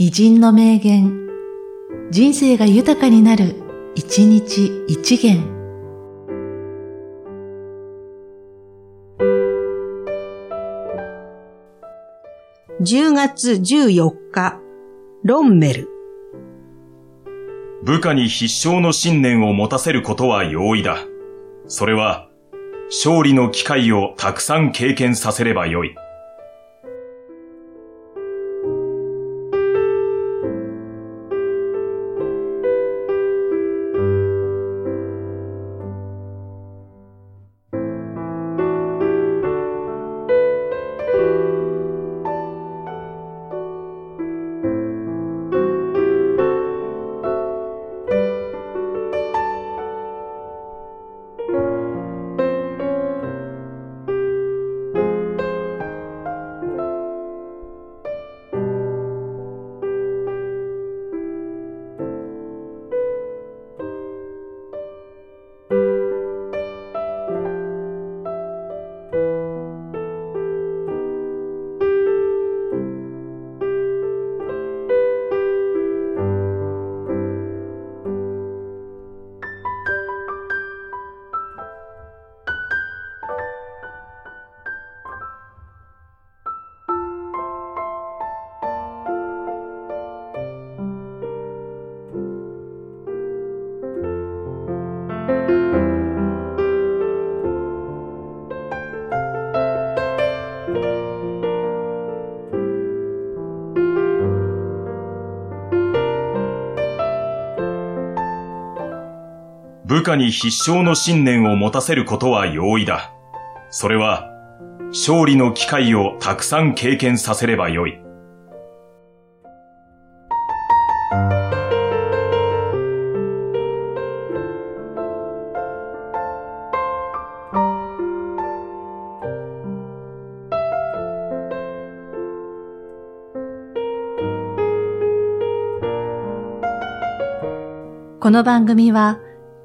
偉人の名言、人生が豊かになる、一日一元。10月14日、ロンメル。部下に必勝の信念を持たせることは容易だ。それは、勝利の機会をたくさん経験させればよい。部下に必勝の信念を持たせることは容易だ。それは、勝利の機会をたくさん経験させればよい。この番組は、